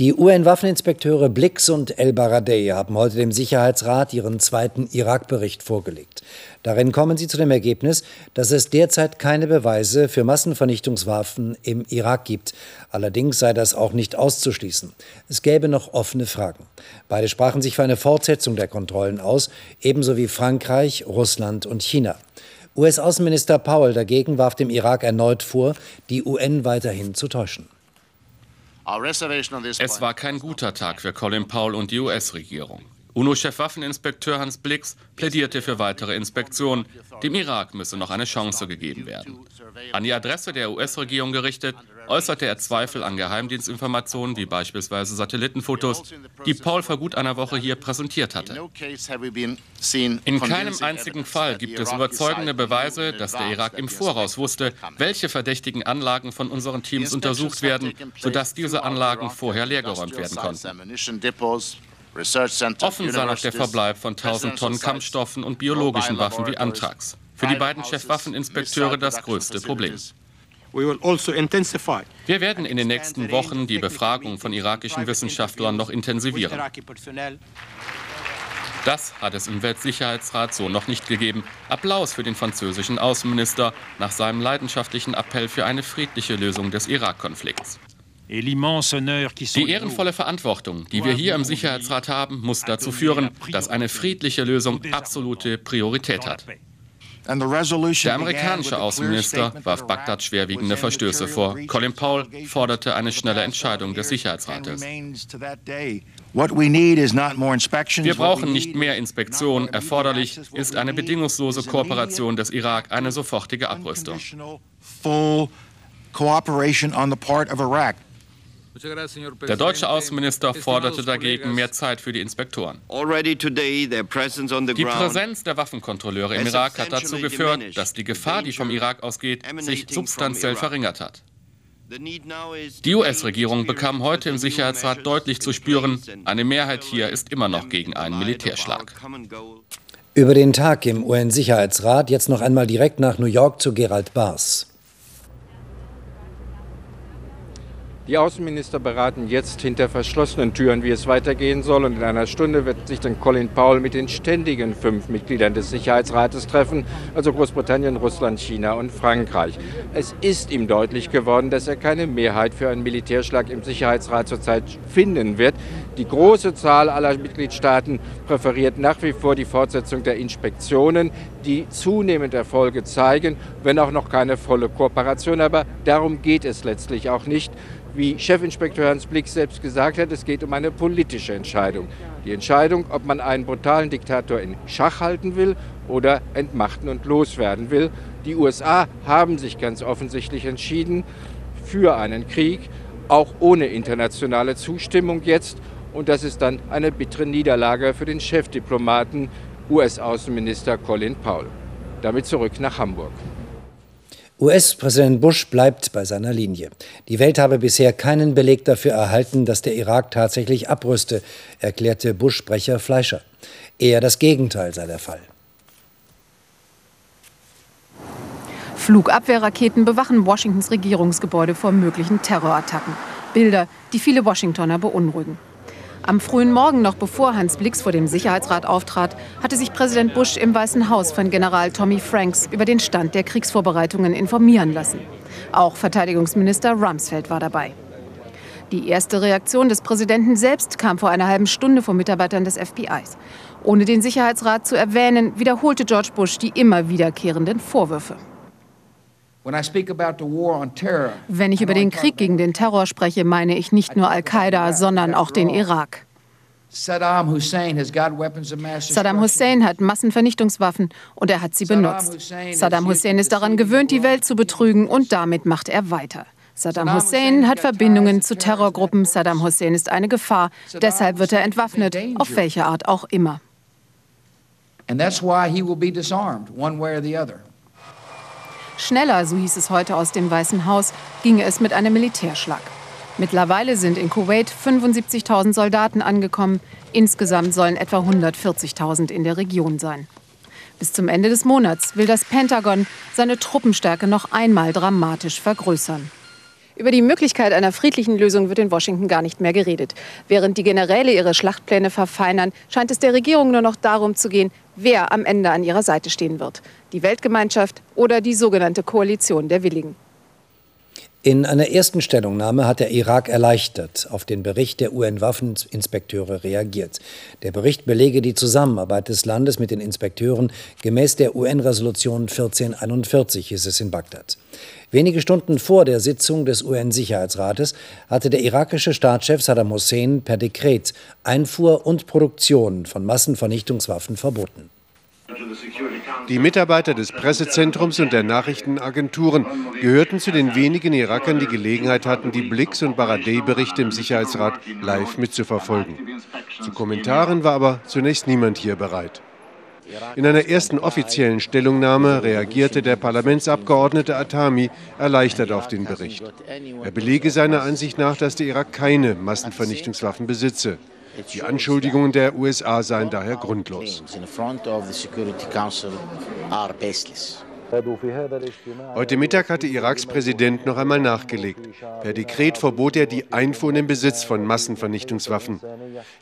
Die UN-Waffeninspekteure Blix und El Baradei haben heute dem Sicherheitsrat ihren zweiten Irak-Bericht vorgelegt. Darin kommen sie zu dem Ergebnis, dass es derzeit keine Beweise für Massenvernichtungswaffen im Irak gibt. Allerdings sei das auch nicht auszuschließen. Es gäbe noch offene Fragen. Beide sprachen sich für eine Fortsetzung der Kontrollen aus, ebenso wie Frankreich, Russland und China. US-Außenminister Powell dagegen warf dem Irak erneut vor, die UN weiterhin zu täuschen. Es war kein guter Tag für Colin Powell und die US-Regierung. UNO-Chef Waffeninspekteur Hans Blix plädierte für weitere Inspektionen. Dem Irak müsse noch eine Chance gegeben werden. An die Adresse der US-Regierung gerichtet, äußerte er Zweifel an Geheimdienstinformationen wie beispielsweise Satellitenfotos, die Paul vor gut einer Woche hier präsentiert hatte. In keinem einzigen Fall gibt es überzeugende Beweise, dass der Irak im Voraus wusste, welche verdächtigen Anlagen von unseren Teams untersucht werden, sodass diese Anlagen vorher leergeräumt werden konnten. Offen sei noch der Verbleib von 1000 Tonnen Kampfstoffen und biologischen Waffen wie Anthrax. Für die beiden Chefwaffeninspekteure das größte Problem. Also Wir werden in den nächsten Wochen die Befragung von irakischen Wissenschaftlern noch intensivieren. Das hat es im Weltsicherheitsrat so noch nicht gegeben. Applaus für den französischen Außenminister nach seinem leidenschaftlichen Appell für eine friedliche Lösung des Irak-Konflikts. Die ehrenvolle Verantwortung, die wir hier im Sicherheitsrat haben, muss dazu führen, dass eine friedliche Lösung absolute Priorität hat. Der amerikanische Außenminister warf Bagdad schwerwiegende Verstöße vor. Colin Powell forderte eine schnelle Entscheidung des Sicherheitsrates. Wir brauchen nicht mehr Inspektionen. Erforderlich ist eine bedingungslose Kooperation des Irak, eine sofortige Abrüstung. Der deutsche Außenminister forderte dagegen mehr Zeit für die Inspektoren. Die Präsenz der Waffenkontrolleure im Irak hat dazu geführt, dass die Gefahr, die vom Irak ausgeht, sich substanziell verringert hat. Die US-Regierung bekam heute im Sicherheitsrat deutlich zu spüren, eine Mehrheit hier ist immer noch gegen einen Militärschlag. Über den Tag im UN-Sicherheitsrat jetzt noch einmal direkt nach New York zu Gerald Baas. Die Außenminister beraten jetzt hinter verschlossenen Türen, wie es weitergehen soll. Und in einer Stunde wird sich dann Colin Powell mit den ständigen fünf Mitgliedern des Sicherheitsrates treffen, also Großbritannien, Russland, China und Frankreich. Es ist ihm deutlich geworden, dass er keine Mehrheit für einen Militärschlag im Sicherheitsrat zurzeit finden wird. Die große Zahl aller Mitgliedstaaten präferiert nach wie vor die Fortsetzung der Inspektionen, die zunehmend Erfolge zeigen, wenn auch noch keine volle Kooperation. Aber darum geht es letztlich auch nicht wie Chefinspekteur Hans Blick selbst gesagt hat, es geht um eine politische Entscheidung. Die Entscheidung, ob man einen brutalen Diktator in Schach halten will oder entmachten und loswerden will. Die USA haben sich ganz offensichtlich entschieden für einen Krieg, auch ohne internationale Zustimmung jetzt. Und das ist dann eine bittere Niederlage für den Chefdiplomaten US-Außenminister Colin Powell. Damit zurück nach Hamburg. US-Präsident Bush bleibt bei seiner Linie. Die Welt habe bisher keinen Beleg dafür erhalten, dass der Irak tatsächlich abrüste, erklärte Bush-Sprecher Fleischer. Eher das Gegenteil sei der Fall. Flugabwehrraketen bewachen Washingtons Regierungsgebäude vor möglichen Terrorattacken. Bilder, die viele Washingtoner beunruhigen. Am frühen Morgen, noch bevor Hans Blix vor dem Sicherheitsrat auftrat, hatte sich Präsident Bush im Weißen Haus von General Tommy Franks über den Stand der Kriegsvorbereitungen informieren lassen. Auch Verteidigungsminister Rumsfeld war dabei. Die erste Reaktion des Präsidenten selbst kam vor einer halben Stunde von Mitarbeitern des FBIs. Ohne den Sicherheitsrat zu erwähnen, wiederholte George Bush die immer wiederkehrenden Vorwürfe. Wenn ich über den Krieg gegen den Terror spreche, meine ich nicht nur Al-Qaida, sondern auch den Irak. Saddam Hussein hat Massenvernichtungswaffen und er hat sie benutzt. Saddam Hussein ist daran gewöhnt, die Welt zu betrügen und damit macht er weiter. Saddam Hussein hat Verbindungen zu Terrorgruppen. Saddam Hussein ist eine Gefahr. Deshalb wird er entwaffnet, auf welche Art auch immer. And that's why he will be disarmed, one way or the other. Schneller, so hieß es heute aus dem Weißen Haus, ginge es mit einem Militärschlag. Mittlerweile sind in Kuwait 75.000 Soldaten angekommen. Insgesamt sollen etwa 140.000 in der Region sein. Bis zum Ende des Monats will das Pentagon seine Truppenstärke noch einmal dramatisch vergrößern. Über die Möglichkeit einer friedlichen Lösung wird in Washington gar nicht mehr geredet. Während die Generäle ihre Schlachtpläne verfeinern, scheint es der Regierung nur noch darum zu gehen, wer am Ende an ihrer Seite stehen wird. Die Weltgemeinschaft oder die sogenannte Koalition der Willigen. In einer ersten Stellungnahme hat der Irak erleichtert auf den Bericht der UN-Waffeninspekteure reagiert. Der Bericht belege die Zusammenarbeit des Landes mit den Inspekteuren gemäß der UN-Resolution 1441, hieß es in Bagdad. Wenige Stunden vor der Sitzung des UN-Sicherheitsrates hatte der irakische Staatschef Saddam Hussein per Dekret Einfuhr und Produktion von Massenvernichtungswaffen verboten. Die Mitarbeiter des Pressezentrums und der Nachrichtenagenturen gehörten zu den wenigen Irakern, die Gelegenheit hatten, die Blix- und Baradei-Berichte im Sicherheitsrat live mitzuverfolgen. Zu Kommentaren war aber zunächst niemand hier bereit. In einer ersten offiziellen Stellungnahme reagierte der Parlamentsabgeordnete Atami erleichtert auf den Bericht. Er belege seiner Ansicht nach, dass der Irak keine Massenvernichtungswaffen besitze. Die Anschuldigungen der USA seien daher grundlos. Heute Mittag hatte Iraks Präsident noch einmal nachgelegt. Per Dekret verbot er die Einfuhr und den Besitz von Massenvernichtungswaffen.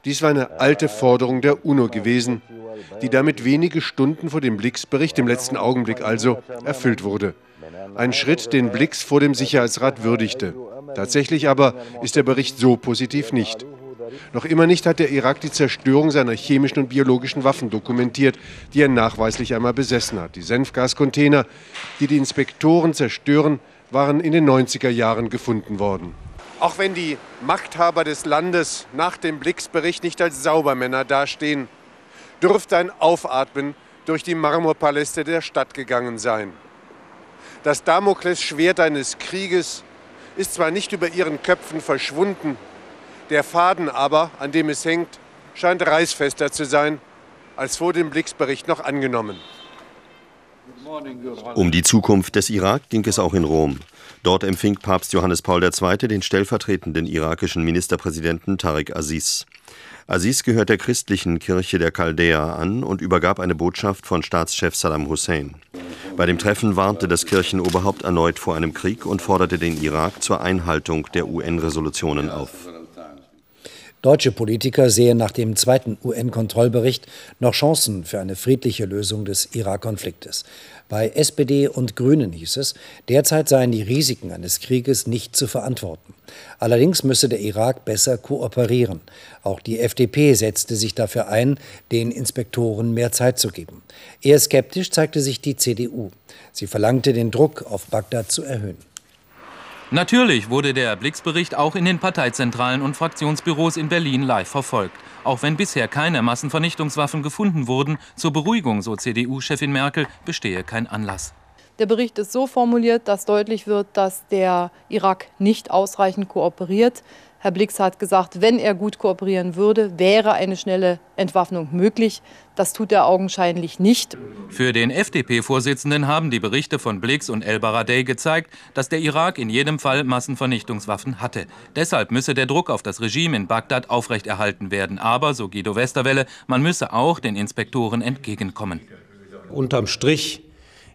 Dies war eine alte Forderung der UNO gewesen, die damit wenige Stunden vor dem Blix-Bericht, im letzten Augenblick also, erfüllt wurde. Ein Schritt, den Blix vor dem Sicherheitsrat würdigte. Tatsächlich aber ist der Bericht so positiv nicht. Noch immer nicht hat der Irak die Zerstörung seiner chemischen und biologischen Waffen dokumentiert, die er nachweislich einmal besessen hat. Die Senfgascontainer, die die Inspektoren zerstören, waren in den 90er Jahren gefunden worden. Auch wenn die Machthaber des Landes nach dem Blix-Bericht nicht als Saubermänner dastehen, dürfte ein Aufatmen durch die Marmorpaläste der Stadt gegangen sein. Das Damoklesschwert eines Krieges ist zwar nicht über ihren Köpfen verschwunden, der Faden aber, an dem es hängt, scheint reißfester zu sein als vor dem Blix-Bericht noch angenommen. Um die Zukunft des Irak ging es auch in Rom. Dort empfing Papst Johannes Paul II. den stellvertretenden irakischen Ministerpräsidenten Tariq Aziz. Aziz gehört der christlichen Kirche der Chaldäer an und übergab eine Botschaft von Staatschef Saddam Hussein. Bei dem Treffen warnte das Kirchenoberhaupt erneut vor einem Krieg und forderte den Irak zur Einhaltung der UN-Resolutionen auf. Deutsche Politiker sehen nach dem zweiten UN-Kontrollbericht noch Chancen für eine friedliche Lösung des Irak-Konfliktes. Bei SPD und Grünen hieß es, derzeit seien die Risiken eines Krieges nicht zu verantworten. Allerdings müsse der Irak besser kooperieren. Auch die FDP setzte sich dafür ein, den Inspektoren mehr Zeit zu geben. Eher skeptisch zeigte sich die CDU. Sie verlangte, den Druck auf Bagdad zu erhöhen. Natürlich wurde der Blix-Bericht auch in den Parteizentralen und Fraktionsbüros in Berlin live verfolgt. Auch wenn bisher keine Massenvernichtungswaffen gefunden wurden, zur Beruhigung, so CDU-Chefin Merkel, bestehe kein Anlass. Der Bericht ist so formuliert, dass deutlich wird, dass der Irak nicht ausreichend kooperiert. Herr Blix hat gesagt, wenn er gut kooperieren würde, wäre eine schnelle Entwaffnung möglich. Das tut er augenscheinlich nicht. Für den FDP-Vorsitzenden haben die Berichte von Blix und El Baradei gezeigt, dass der Irak in jedem Fall Massenvernichtungswaffen hatte. Deshalb müsse der Druck auf das Regime in Bagdad aufrechterhalten werden. Aber, so Guido Westerwelle, man müsse auch den Inspektoren entgegenkommen. Unterm Strich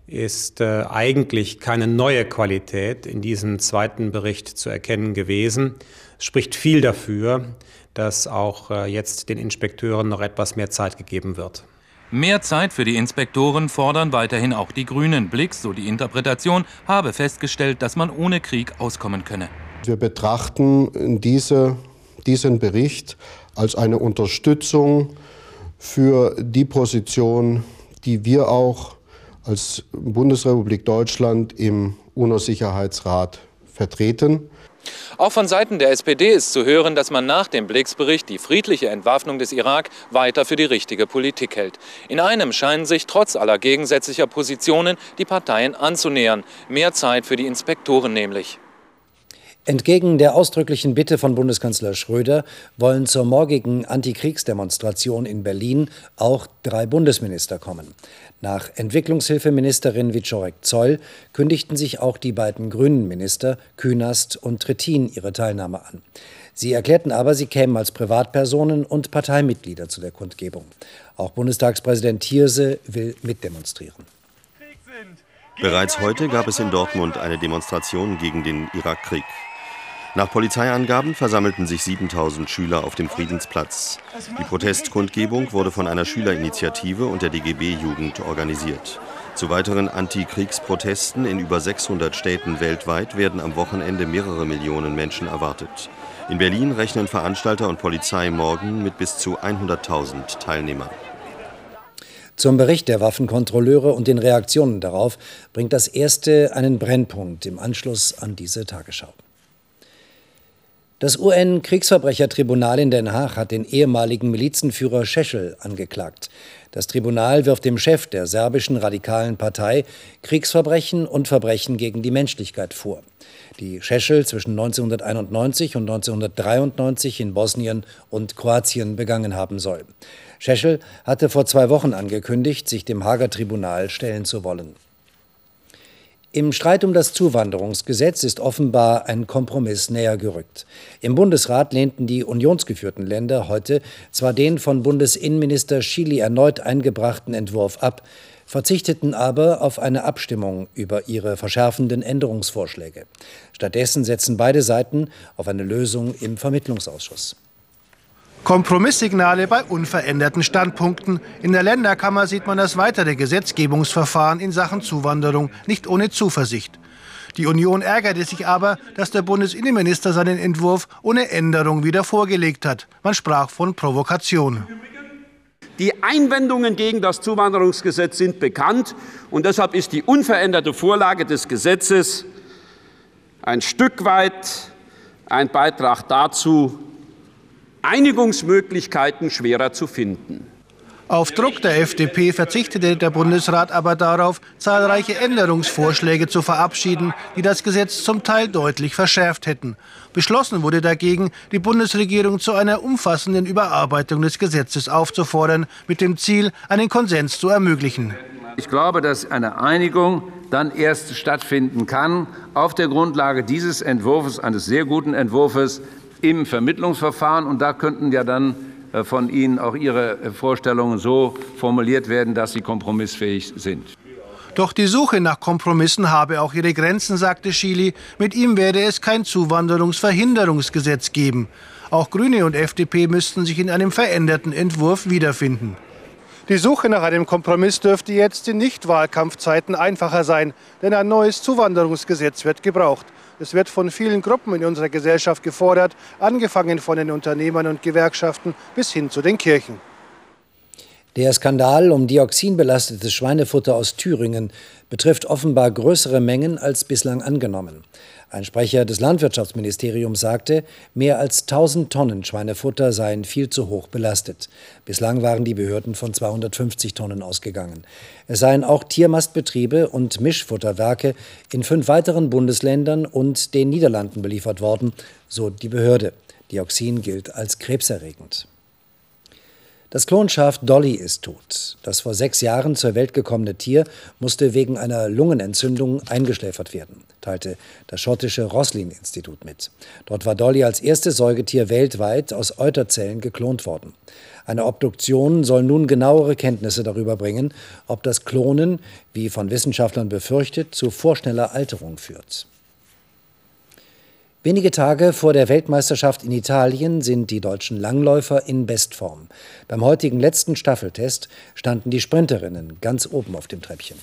ist äh, eigentlich keine neue Qualität in diesem zweiten Bericht zu erkennen gewesen. Es spricht viel dafür, dass auch äh, jetzt den Inspekteuren noch etwas mehr Zeit gegeben wird. Mehr Zeit für die Inspektoren fordern weiterhin auch die Grünen. Blix, so die Interpretation, habe festgestellt, dass man ohne Krieg auskommen könne. Wir betrachten diese, diesen Bericht als eine Unterstützung für die Position, die wir auch als Bundesrepublik Deutschland im UNO-Sicherheitsrat vertreten. Auch von Seiten der SPD ist zu hören, dass man nach dem Blix-Bericht die friedliche Entwaffnung des Irak weiter für die richtige Politik hält. In einem scheinen sich trotz aller gegensätzlicher Positionen die Parteien anzunähern. Mehr Zeit für die Inspektoren nämlich. Entgegen der ausdrücklichen Bitte von Bundeskanzler Schröder wollen zur morgigen Antikriegsdemonstration in Berlin auch drei Bundesminister kommen. Nach Entwicklungshilfeministerin Wiczorek Zoll kündigten sich auch die beiden grünen Minister Künast und Trittin ihre Teilnahme an. Sie erklärten aber, sie kämen als Privatpersonen und Parteimitglieder zu der Kundgebung. Auch Bundestagspräsident Thierse will mitdemonstrieren. Bereits heute gab es in Dortmund eine Demonstration gegen den Irakkrieg. Nach Polizeiangaben versammelten sich 7000 Schüler auf dem Friedensplatz. Die Protestkundgebung wurde von einer Schülerinitiative und der DGB-Jugend organisiert. Zu weiteren Antikriegsprotesten in über 600 Städten weltweit werden am Wochenende mehrere Millionen Menschen erwartet. In Berlin rechnen Veranstalter und Polizei morgen mit bis zu 100.000 Teilnehmern. Zum Bericht der Waffenkontrolleure und den Reaktionen darauf bringt das erste einen Brennpunkt im Anschluss an diese Tagesschau. Das UN-Kriegsverbrechertribunal in Den Haag hat den ehemaligen Milizenführer Šešelj angeklagt. Das Tribunal wirft dem Chef der serbischen radikalen Partei Kriegsverbrechen und Verbrechen gegen die Menschlichkeit vor, die Šešelj zwischen 1991 und 1993 in Bosnien und Kroatien begangen haben soll. Šešelj hatte vor zwei Wochen angekündigt, sich dem Hager Tribunal stellen zu wollen. Im Streit um das Zuwanderungsgesetz ist offenbar ein Kompromiss näher gerückt. Im Bundesrat lehnten die unionsgeführten Länder heute zwar den von Bundesinnenminister Schily erneut eingebrachten Entwurf ab, verzichteten aber auf eine Abstimmung über ihre verschärfenden Änderungsvorschläge. Stattdessen setzen beide Seiten auf eine Lösung im Vermittlungsausschuss. Kompromisssignale bei unveränderten Standpunkten. In der Länderkammer sieht man das weitere Gesetzgebungsverfahren in Sachen Zuwanderung nicht ohne Zuversicht. Die Union ärgerte sich aber, dass der Bundesinnenminister seinen Entwurf ohne Änderung wieder vorgelegt hat. Man sprach von Provokation. Die Einwendungen gegen das Zuwanderungsgesetz sind bekannt, und deshalb ist die unveränderte Vorlage des Gesetzes ein Stück weit ein Beitrag dazu, Einigungsmöglichkeiten schwerer zu finden. Auf Druck der FDP verzichtete der Bundesrat aber darauf, zahlreiche Änderungsvorschläge zu verabschieden, die das Gesetz zum Teil deutlich verschärft hätten. Beschlossen wurde dagegen, die Bundesregierung zu einer umfassenden Überarbeitung des Gesetzes aufzufordern, mit dem Ziel, einen Konsens zu ermöglichen. Ich glaube, dass eine Einigung dann erst stattfinden kann auf der Grundlage dieses Entwurfs, eines sehr guten Entwurfs, im Vermittlungsverfahren. Und da könnten ja dann äh, von Ihnen auch Ihre äh, Vorstellungen so formuliert werden, dass sie kompromissfähig sind. Doch die Suche nach Kompromissen habe auch ihre Grenzen, sagte Schily. Mit ihm werde es kein Zuwanderungsverhinderungsgesetz geben. Auch Grüne und FDP müssten sich in einem veränderten Entwurf wiederfinden. Die Suche nach einem Kompromiss dürfte jetzt in Nicht-Wahlkampfzeiten einfacher sein, denn ein neues Zuwanderungsgesetz wird gebraucht. Es wird von vielen Gruppen in unserer Gesellschaft gefordert, angefangen von den Unternehmern und Gewerkschaften bis hin zu den Kirchen. Der Skandal um dioxinbelastetes Schweinefutter aus Thüringen betrifft offenbar größere Mengen als bislang angenommen. Ein Sprecher des Landwirtschaftsministeriums sagte, mehr als 1000 Tonnen Schweinefutter seien viel zu hoch belastet. Bislang waren die Behörden von 250 Tonnen ausgegangen. Es seien auch Tiermastbetriebe und Mischfutterwerke in fünf weiteren Bundesländern und den Niederlanden beliefert worden, so die Behörde. Dioxin gilt als krebserregend. Das Klonschaf Dolly ist tot. Das vor sechs Jahren zur Welt gekommene Tier musste wegen einer Lungenentzündung eingeschläfert werden, teilte das schottische Roslin-Institut mit. Dort war Dolly als erstes Säugetier weltweit aus Euterzellen geklont worden. Eine Obduktion soll nun genauere Kenntnisse darüber bringen, ob das Klonen, wie von Wissenschaftlern befürchtet, zu vorschneller Alterung führt. Wenige Tage vor der Weltmeisterschaft in Italien sind die deutschen Langläufer in Bestform. Beim heutigen letzten Staffeltest standen die Sprinterinnen ganz oben auf dem Treppchen.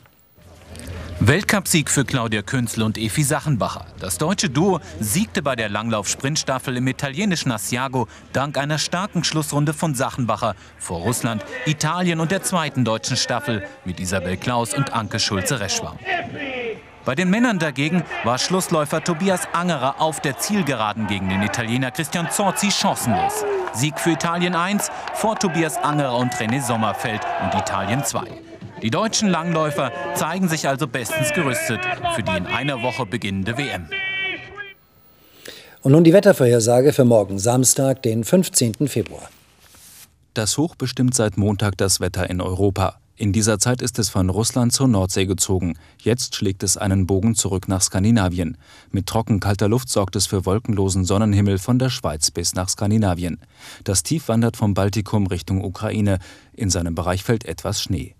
Weltcupsieg für Claudia Künzel und Efi Sachenbacher. Das deutsche Duo siegte bei der Langlauf-Sprintstaffel im italienischen Asiago dank einer starken Schlussrunde von Sachenbacher vor Russland, Italien und der zweiten deutschen Staffel mit Isabel Klaus und Anke Schulze-Reschwam. Bei den Männern dagegen war Schlussläufer Tobias Angerer auf der Zielgeraden gegen den Italiener Christian Zorzi chancenlos. Sieg für Italien 1 vor Tobias Angerer und René Sommerfeld und Italien 2. Die deutschen Langläufer zeigen sich also bestens gerüstet für die in einer Woche beginnende WM. Und nun die Wettervorhersage für morgen Samstag, den 15. Februar. Das Hoch bestimmt seit Montag das Wetter in Europa. In dieser Zeit ist es von Russland zur Nordsee gezogen. Jetzt schlägt es einen Bogen zurück nach Skandinavien. Mit trocken kalter Luft sorgt es für wolkenlosen Sonnenhimmel von der Schweiz bis nach Skandinavien. Das Tief wandert vom Baltikum Richtung Ukraine. In seinem Bereich fällt etwas Schnee.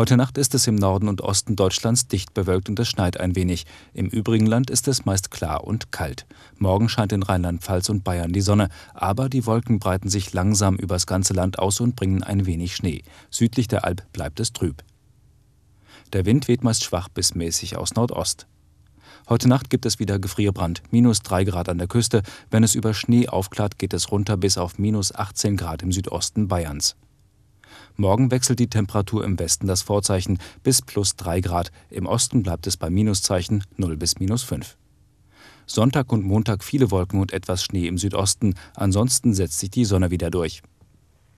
Heute Nacht ist es im Norden und Osten Deutschlands dicht bewölkt und es schneit ein wenig. Im übrigen Land ist es meist klar und kalt. Morgen scheint in Rheinland-Pfalz und Bayern die Sonne, aber die Wolken breiten sich langsam übers ganze Land aus und bringen ein wenig Schnee. Südlich der Alp bleibt es trüb. Der Wind weht meist schwach bis mäßig aus Nordost. Heute Nacht gibt es wieder Gefrierbrand, minus 3 Grad an der Küste. Wenn es über Schnee aufklart, geht es runter bis auf minus 18 Grad im Südosten Bayerns. Morgen wechselt die Temperatur im Westen das Vorzeichen bis plus 3 Grad, im Osten bleibt es bei Minuszeichen 0 bis minus 5. Sonntag und Montag viele Wolken und etwas Schnee im Südosten, ansonsten setzt sich die Sonne wieder durch.